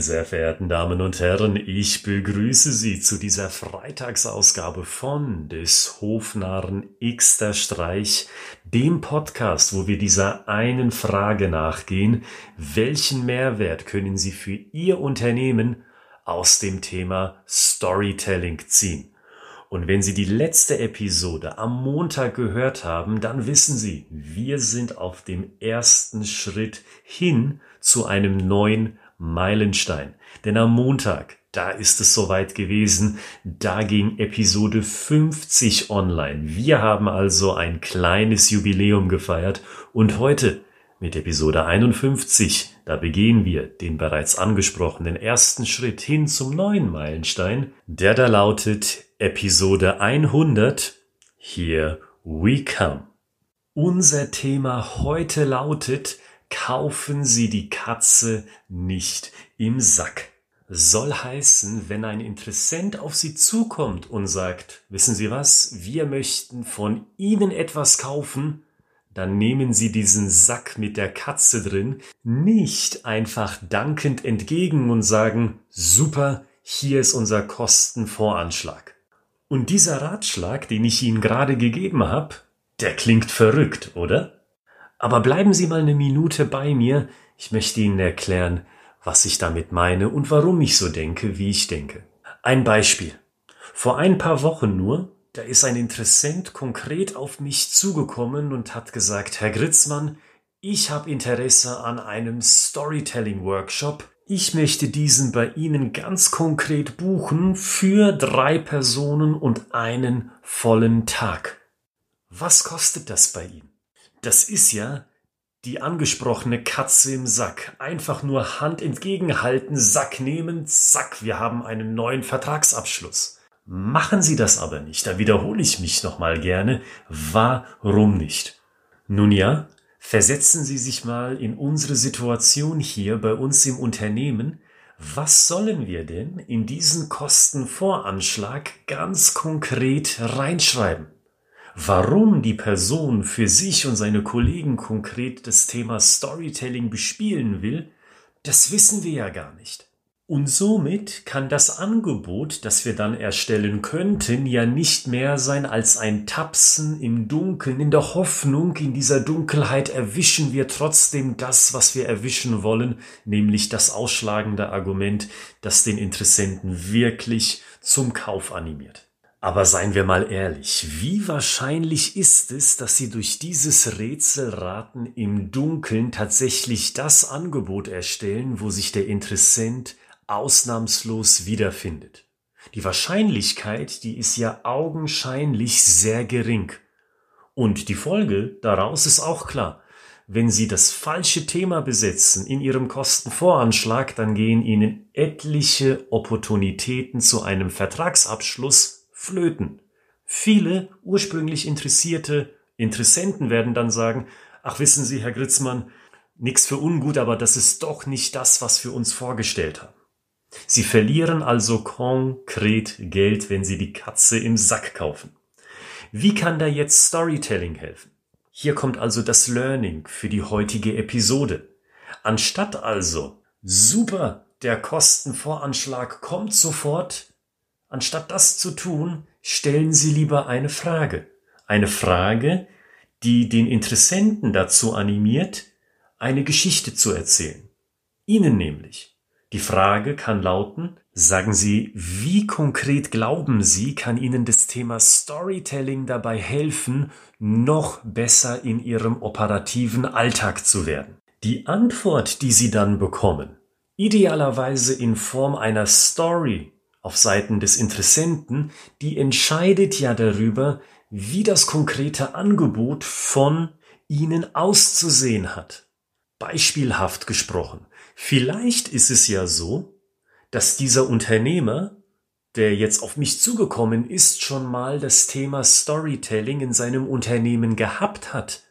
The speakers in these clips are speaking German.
Meine sehr verehrten Damen und Herren, ich begrüße Sie zu dieser Freitagsausgabe von des Hofnarren Xter Streich, dem Podcast, wo wir dieser einen Frage nachgehen. Welchen Mehrwert können Sie für Ihr Unternehmen aus dem Thema Storytelling ziehen? Und wenn Sie die letzte Episode am Montag gehört haben, dann wissen Sie, wir sind auf dem ersten Schritt hin zu einem neuen Meilenstein. Denn am Montag, da ist es soweit gewesen, da ging Episode 50 online. Wir haben also ein kleines Jubiläum gefeiert und heute mit Episode 51, da begehen wir den bereits angesprochenen ersten Schritt hin zum neuen Meilenstein, der da lautet Episode 100, Here We Come. Unser Thema heute lautet kaufen Sie die Katze nicht im Sack. Soll heißen, wenn ein Interessent auf Sie zukommt und sagt, wissen Sie was, wir möchten von Ihnen etwas kaufen, dann nehmen Sie diesen Sack mit der Katze drin nicht einfach dankend entgegen und sagen, super, hier ist unser Kostenvoranschlag. Und dieser Ratschlag, den ich Ihnen gerade gegeben habe, der klingt verrückt, oder? Aber bleiben Sie mal eine Minute bei mir. Ich möchte Ihnen erklären, was ich damit meine und warum ich so denke, wie ich denke. Ein Beispiel. Vor ein paar Wochen nur, da ist ein Interessent konkret auf mich zugekommen und hat gesagt, Herr Gritzmann, ich habe Interesse an einem Storytelling-Workshop. Ich möchte diesen bei Ihnen ganz konkret buchen für drei Personen und einen vollen Tag. Was kostet das bei Ihnen? Das ist ja die angesprochene Katze im Sack. Einfach nur Hand entgegenhalten, Sack nehmen, zack, wir haben einen neuen Vertragsabschluss. Machen Sie das aber nicht, da wiederhole ich mich nochmal gerne. Warum nicht? Nun ja, versetzen Sie sich mal in unsere Situation hier bei uns im Unternehmen. Was sollen wir denn in diesen Kostenvoranschlag ganz konkret reinschreiben? Warum die Person für sich und seine Kollegen konkret das Thema Storytelling bespielen will, das wissen wir ja gar nicht. Und somit kann das Angebot, das wir dann erstellen könnten, ja nicht mehr sein als ein Tapsen im Dunkeln, in der Hoffnung, in dieser Dunkelheit erwischen wir trotzdem das, was wir erwischen wollen, nämlich das ausschlagende Argument, das den Interessenten wirklich zum Kauf animiert. Aber seien wir mal ehrlich, wie wahrscheinlich ist es, dass Sie durch dieses Rätselraten im Dunkeln tatsächlich das Angebot erstellen, wo sich der Interessent ausnahmslos wiederfindet? Die Wahrscheinlichkeit, die ist ja augenscheinlich sehr gering. Und die Folge daraus ist auch klar. Wenn Sie das falsche Thema besetzen in Ihrem Kostenvoranschlag, dann gehen Ihnen etliche Opportunitäten zu einem Vertragsabschluss flöten. Viele ursprünglich interessierte Interessenten werden dann sagen, ach wissen Sie, Herr Gritzmann, nix für ungut, aber das ist doch nicht das, was wir uns vorgestellt haben. Sie verlieren also konkret Geld, wenn Sie die Katze im Sack kaufen. Wie kann da jetzt Storytelling helfen? Hier kommt also das Learning für die heutige Episode. Anstatt also, super, der Kostenvoranschlag kommt sofort, Anstatt das zu tun, stellen Sie lieber eine Frage. Eine Frage, die den Interessenten dazu animiert, eine Geschichte zu erzählen. Ihnen nämlich. Die Frage kann lauten, sagen Sie, wie konkret glauben Sie, kann Ihnen das Thema Storytelling dabei helfen, noch besser in Ihrem operativen Alltag zu werden? Die Antwort, die Sie dann bekommen, idealerweise in Form einer Story, auf Seiten des Interessenten, die entscheidet ja darüber, wie das konkrete Angebot von Ihnen auszusehen hat. Beispielhaft gesprochen. Vielleicht ist es ja so, dass dieser Unternehmer, der jetzt auf mich zugekommen ist, schon mal das Thema Storytelling in seinem Unternehmen gehabt hat.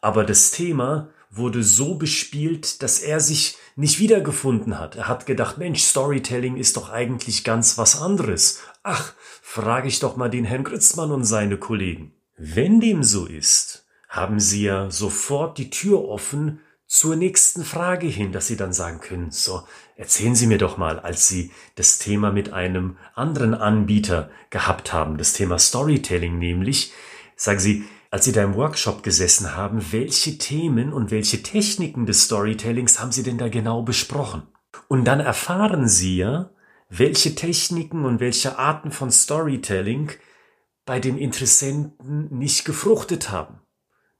Aber das Thema wurde so bespielt, dass er sich nicht wiedergefunden hat. Er hat gedacht, Mensch, Storytelling ist doch eigentlich ganz was anderes. Ach, frage ich doch mal den Herrn Gritzmann und seine Kollegen. Wenn dem so ist, haben sie ja sofort die Tür offen zur nächsten Frage hin, dass Sie dann sagen können, so, erzählen Sie mir doch mal, als Sie das Thema mit einem anderen Anbieter gehabt haben, das Thema Storytelling nämlich, sagen Sie, als Sie da im Workshop gesessen haben, welche Themen und welche Techniken des Storytellings haben Sie denn da genau besprochen? Und dann erfahren Sie ja, welche Techniken und welche Arten von Storytelling bei den Interessenten nicht gefruchtet haben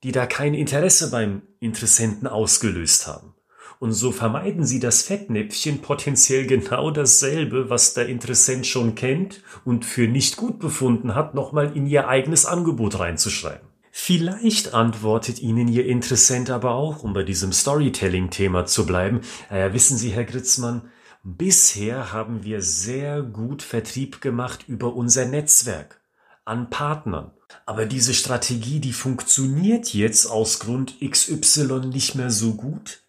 die da kein Interesse beim Interessenten ausgelöst haben. Und so vermeiden sie das Fettnäpfchen potenziell genau dasselbe, was der Interessent schon kennt und für nicht gut befunden hat, nochmal in ihr eigenes Angebot reinzuschreiben. Vielleicht antwortet Ihnen Ihr Interessent aber auch, um bei diesem Storytelling-Thema zu bleiben, äh, wissen Sie, Herr Gritzmann, bisher haben wir sehr gut Vertrieb gemacht über unser Netzwerk an Partnern. Aber diese Strategie, die funktioniert jetzt aus Grund XY nicht mehr so gut.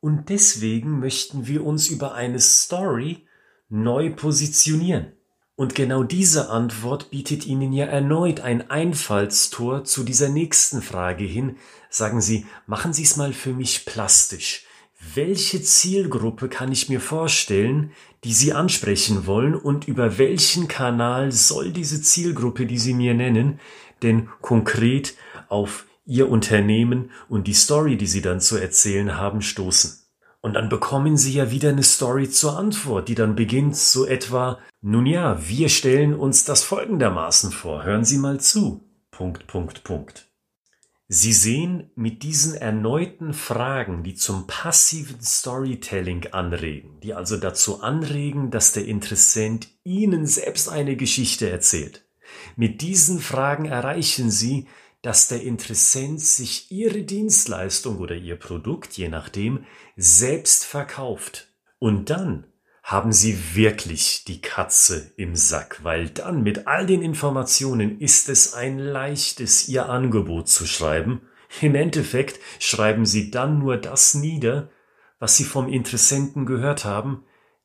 Und deswegen möchten wir uns über eine Story neu positionieren. Und genau diese Antwort bietet Ihnen ja erneut ein Einfallstor zu dieser nächsten Frage hin. Sagen Sie, machen Sie es mal für mich plastisch. Welche Zielgruppe kann ich mir vorstellen, die Sie ansprechen wollen und über welchen Kanal soll diese Zielgruppe, die Sie mir nennen, denn konkret auf Ihr Unternehmen und die Story, die Sie dann zu erzählen haben, stoßen. Und dann bekommen Sie ja wieder eine Story zur Antwort, die dann beginnt so etwa, nun ja, wir stellen uns das folgendermaßen vor, hören Sie mal zu. Punkt, Punkt, Punkt. Sie sehen mit diesen erneuten Fragen, die zum passiven Storytelling anregen, die also dazu anregen, dass der Interessent Ihnen selbst eine Geschichte erzählt. Mit diesen Fragen erreichen Sie, dass der Interessent sich Ihre Dienstleistung oder Ihr Produkt, je nachdem, selbst verkauft. Und dann haben Sie wirklich die Katze im Sack, weil dann mit all den Informationen ist es ein leichtes, Ihr Angebot zu schreiben. Im Endeffekt schreiben Sie dann nur das nieder, was Sie vom Interessenten gehört haben,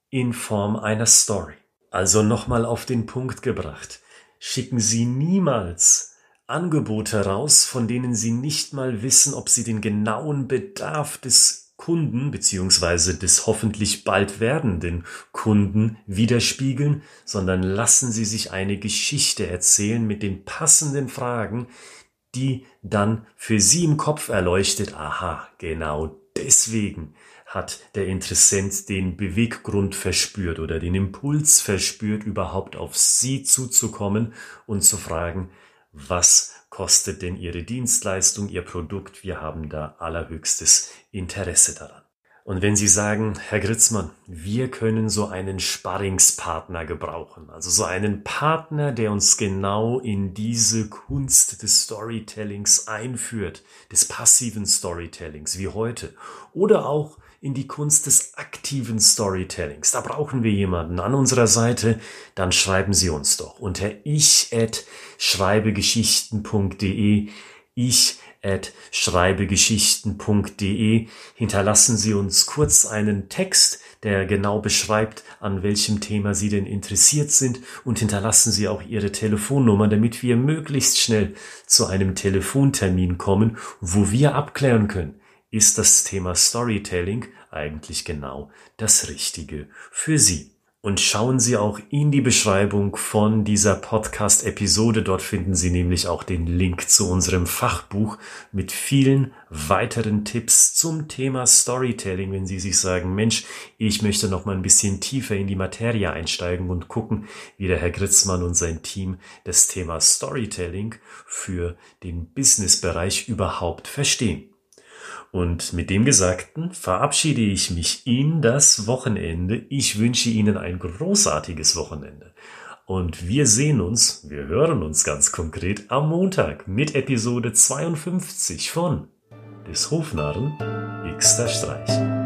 in Form einer Story. Also nochmal auf den Punkt gebracht. Schicken Sie niemals Angebote raus, von denen Sie nicht mal wissen, ob sie den genauen Bedarf des Kunden beziehungsweise des hoffentlich bald werdenden Kunden widerspiegeln, sondern lassen Sie sich eine Geschichte erzählen mit den passenden Fragen, die dann für Sie im Kopf erleuchtet, aha, genau deswegen hat der Interessent den Beweggrund verspürt oder den Impuls verspürt, überhaupt auf Sie zuzukommen und zu fragen, was kostet denn Ihre Dienstleistung, Ihr Produkt? Wir haben da allerhöchstes Interesse daran. Und wenn Sie sagen, Herr Gritzmann, wir können so einen Sparringspartner gebrauchen, also so einen Partner, der uns genau in diese Kunst des Storytellings einführt, des passiven Storytellings wie heute, oder auch in die Kunst des aktiven Storytellings. Da brauchen wir jemanden an unserer Seite. Dann schreiben Sie uns doch unter ich at schreibegeschichten.de ich at schreibegeschichten.de hinterlassen Sie uns kurz einen Text, der genau beschreibt, an welchem Thema Sie denn interessiert sind und hinterlassen Sie auch Ihre Telefonnummer, damit wir möglichst schnell zu einem Telefontermin kommen, wo wir abklären können, ist das Thema Storytelling eigentlich genau das Richtige für Sie. Und schauen Sie auch in die Beschreibung von dieser Podcast-Episode. Dort finden Sie nämlich auch den Link zu unserem Fachbuch mit vielen weiteren Tipps zum Thema Storytelling, wenn Sie sich sagen, Mensch, ich möchte noch mal ein bisschen tiefer in die Materie einsteigen und gucken, wie der Herr Gritzmann und sein Team das Thema Storytelling für den Businessbereich überhaupt verstehen. Und mit dem Gesagten verabschiede ich mich in das Wochenende. Ich wünsche Ihnen ein großartiges Wochenende. Und wir sehen uns, wir hören uns ganz konkret am Montag mit Episode 52 von des Hofnarren Xter Streich.